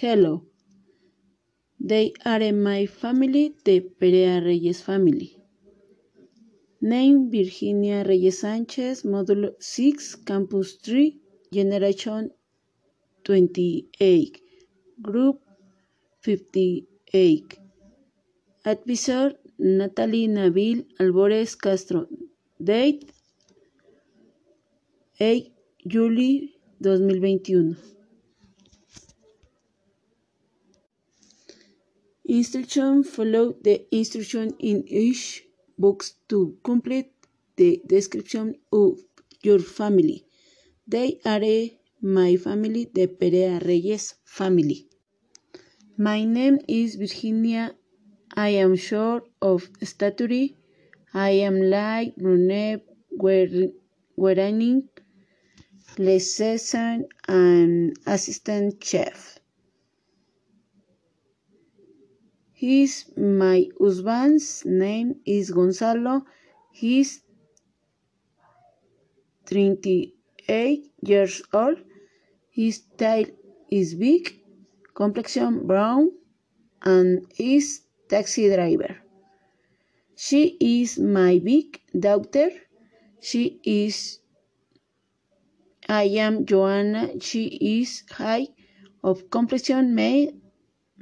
Hello. They are my family, the Perea Reyes family. Name Virginia Reyes Sanchez, Modulo 6, Campus 3, Generation 28, Group 58. Advisor Natalie Nabil Albores Castro. Date 8 July 2021. Instruction Follow the instruction in each box to complete the description of your family. They are my family, the Perea Reyes family. My name is Virginia. I am short of stature. I am light brunette wearing lessons and assistant chef. His my husband's name is Gonzalo. He's 28 years old. His tail is big, complexion brown, and is taxi driver. She is my big daughter. She is I am Joanna. She is high of complexion May,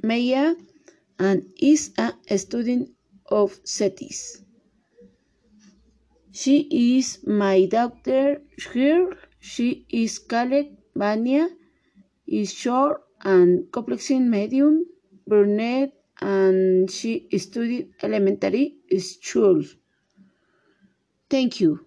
Maya and is a student of CETIS. She is my daughter here. She is called Vania, is short and complexion medium, brunette, and she studied elementary school. Thank you.